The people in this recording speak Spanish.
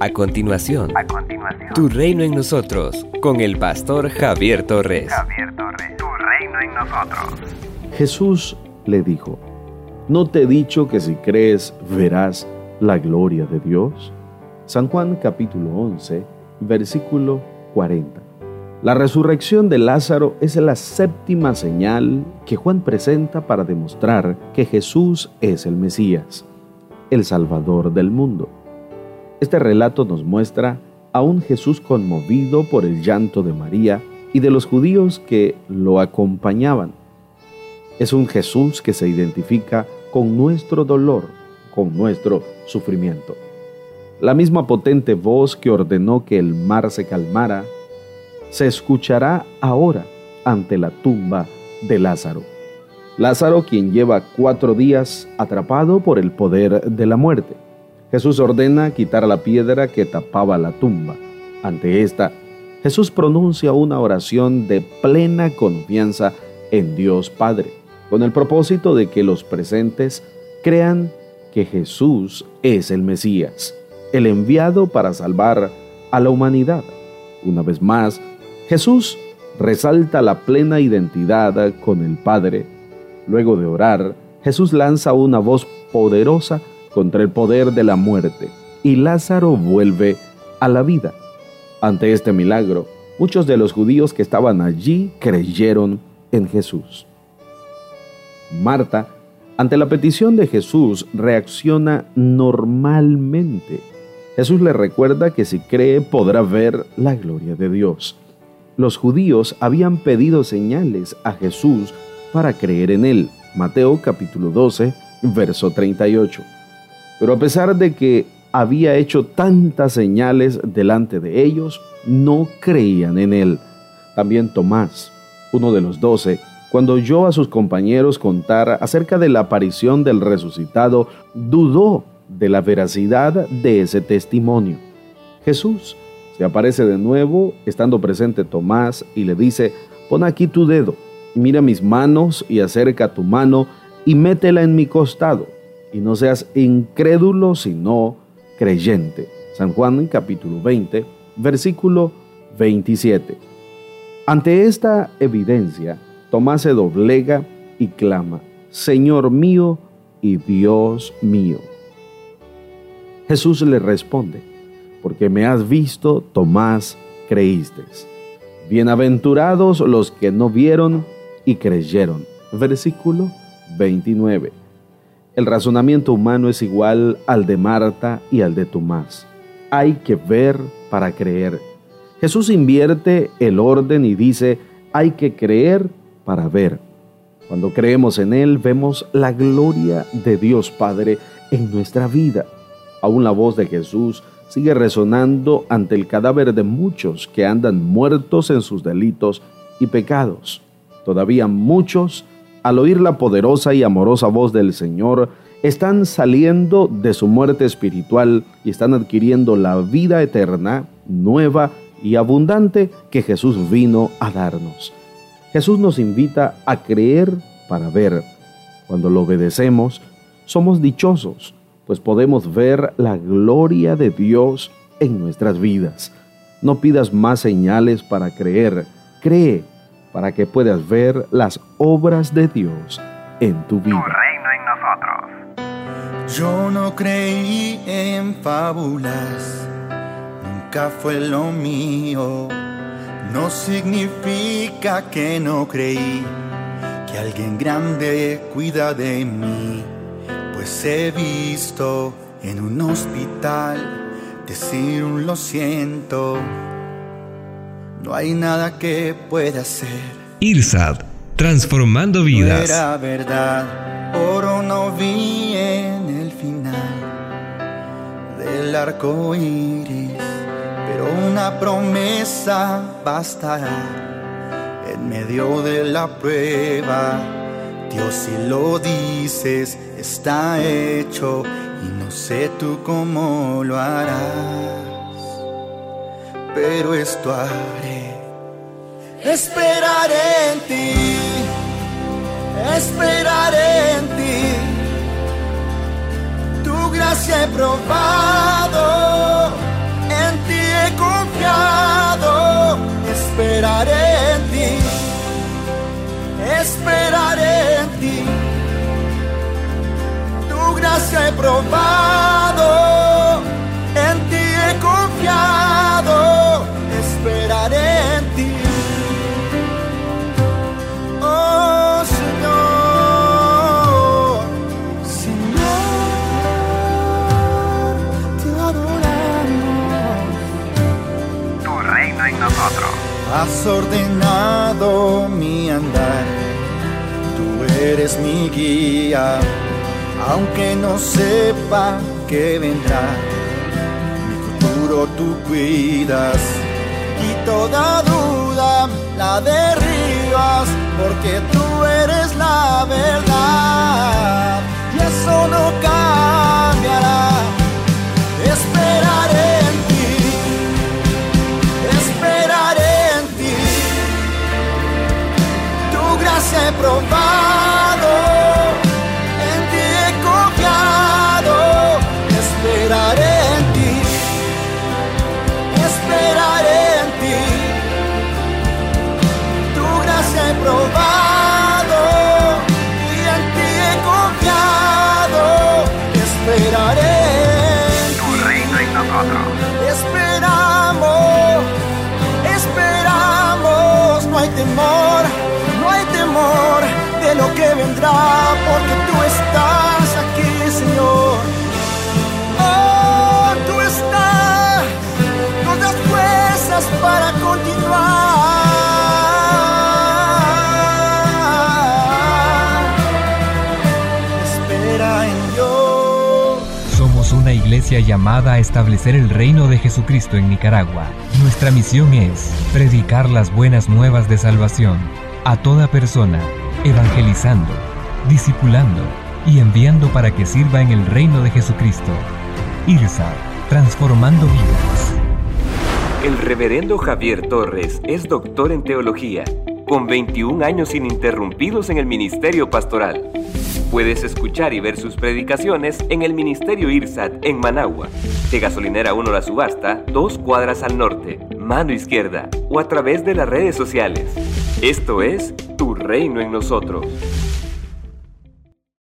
A continuación, a continuación, Tu reino en nosotros, con el pastor Javier Torres. Javier Torres, Tu reino en nosotros. Jesús le dijo, ¿no te he dicho que si crees verás la gloria de Dios? San Juan capítulo 11, versículo 40. La resurrección de Lázaro es la séptima señal que Juan presenta para demostrar que Jesús es el Mesías, el Salvador del mundo. Este relato nos muestra a un Jesús conmovido por el llanto de María y de los judíos que lo acompañaban. Es un Jesús que se identifica con nuestro dolor, con nuestro sufrimiento. La misma potente voz que ordenó que el mar se calmara, se escuchará ahora ante la tumba de Lázaro. Lázaro quien lleva cuatro días atrapado por el poder de la muerte. Jesús ordena quitar la piedra que tapaba la tumba. Ante esta, Jesús pronuncia una oración de plena confianza en Dios Padre, con el propósito de que los presentes crean que Jesús es el Mesías, el enviado para salvar a la humanidad. Una vez más, Jesús resalta la plena identidad con el Padre. Luego de orar, Jesús lanza una voz poderosa contra el poder de la muerte y Lázaro vuelve a la vida. Ante este milagro, muchos de los judíos que estaban allí creyeron en Jesús. Marta, ante la petición de Jesús, reacciona normalmente. Jesús le recuerda que si cree podrá ver la gloria de Dios. Los judíos habían pedido señales a Jesús para creer en él. Mateo capítulo 12, verso 38. Pero a pesar de que había hecho tantas señales delante de ellos, no creían en él. También Tomás, uno de los doce, cuando oyó a sus compañeros contar acerca de la aparición del resucitado, dudó de la veracidad de ese testimonio. Jesús se aparece de nuevo, estando presente Tomás, y le dice, pon aquí tu dedo, mira mis manos y acerca tu mano y métela en mi costado y no seas incrédulo, sino creyente. San Juan capítulo 20, versículo 27. Ante esta evidencia, Tomás se doblega y clama, Señor mío y Dios mío. Jesús le responde, porque me has visto, Tomás, creíste. Bienaventurados los que no vieron y creyeron. Versículo 29. El razonamiento humano es igual al de Marta y al de Tomás. Hay que ver para creer. Jesús invierte el orden y dice, hay que creer para ver. Cuando creemos en Él, vemos la gloria de Dios Padre en nuestra vida. Aún la voz de Jesús sigue resonando ante el cadáver de muchos que andan muertos en sus delitos y pecados. Todavía muchos al oír la poderosa y amorosa voz del Señor, están saliendo de su muerte espiritual y están adquiriendo la vida eterna, nueva y abundante que Jesús vino a darnos. Jesús nos invita a creer para ver. Cuando lo obedecemos, somos dichosos, pues podemos ver la gloria de Dios en nuestras vidas. No pidas más señales para creer, cree para que puedas ver las obras de Dios en tu vida. Tu reino en nosotros. Yo no creí en fábulas, nunca fue lo mío. No significa que no creí que alguien grande cuida de mí, pues he visto en un hospital decir un lo siento no hay nada que pueda hacer. IRSAD, transformando vidas. No era verdad, oro no vi en el final del arco iris, pero una promesa bastará en medio de la prueba. Dios, si lo dices, está hecho y no sé tú cómo lo harás pero esto haré. Esperaré en ti, esperaré en ti. Tu gracia he probado, en ti he confiado. Esperaré en ti, esperaré en ti. Tu gracia he probado. Has ordenado mi andar, tú eres mi guía, aunque no sepa qué vendrá. Mi futuro tú cuidas y toda duda la derribas, porque tú eres la verdad y eso no cambiará. Probado, en ti he confiado. Esperaré en ti, esperaré en ti. Tu gracia he probado vendrá, porque tú estás aquí, Señor. Oh, tú estás, nos das fuerzas para continuar. Espera en Dios. Somos una iglesia llamada a establecer el reino de Jesucristo en Nicaragua. Nuestra misión es predicar las buenas nuevas de salvación a toda persona, evangelizando, discipulando y enviando para que sirva en el reino de Jesucristo. IRSA, transformando vidas. El reverendo Javier Torres es doctor en teología, con 21 años ininterrumpidos en el ministerio pastoral. Puedes escuchar y ver sus predicaciones en el Ministerio IRSAT en Managua, de Gasolinera 1 La Subasta, dos cuadras al norte, mano izquierda, o a través de las redes sociales. Esto es Reino en Nosotros.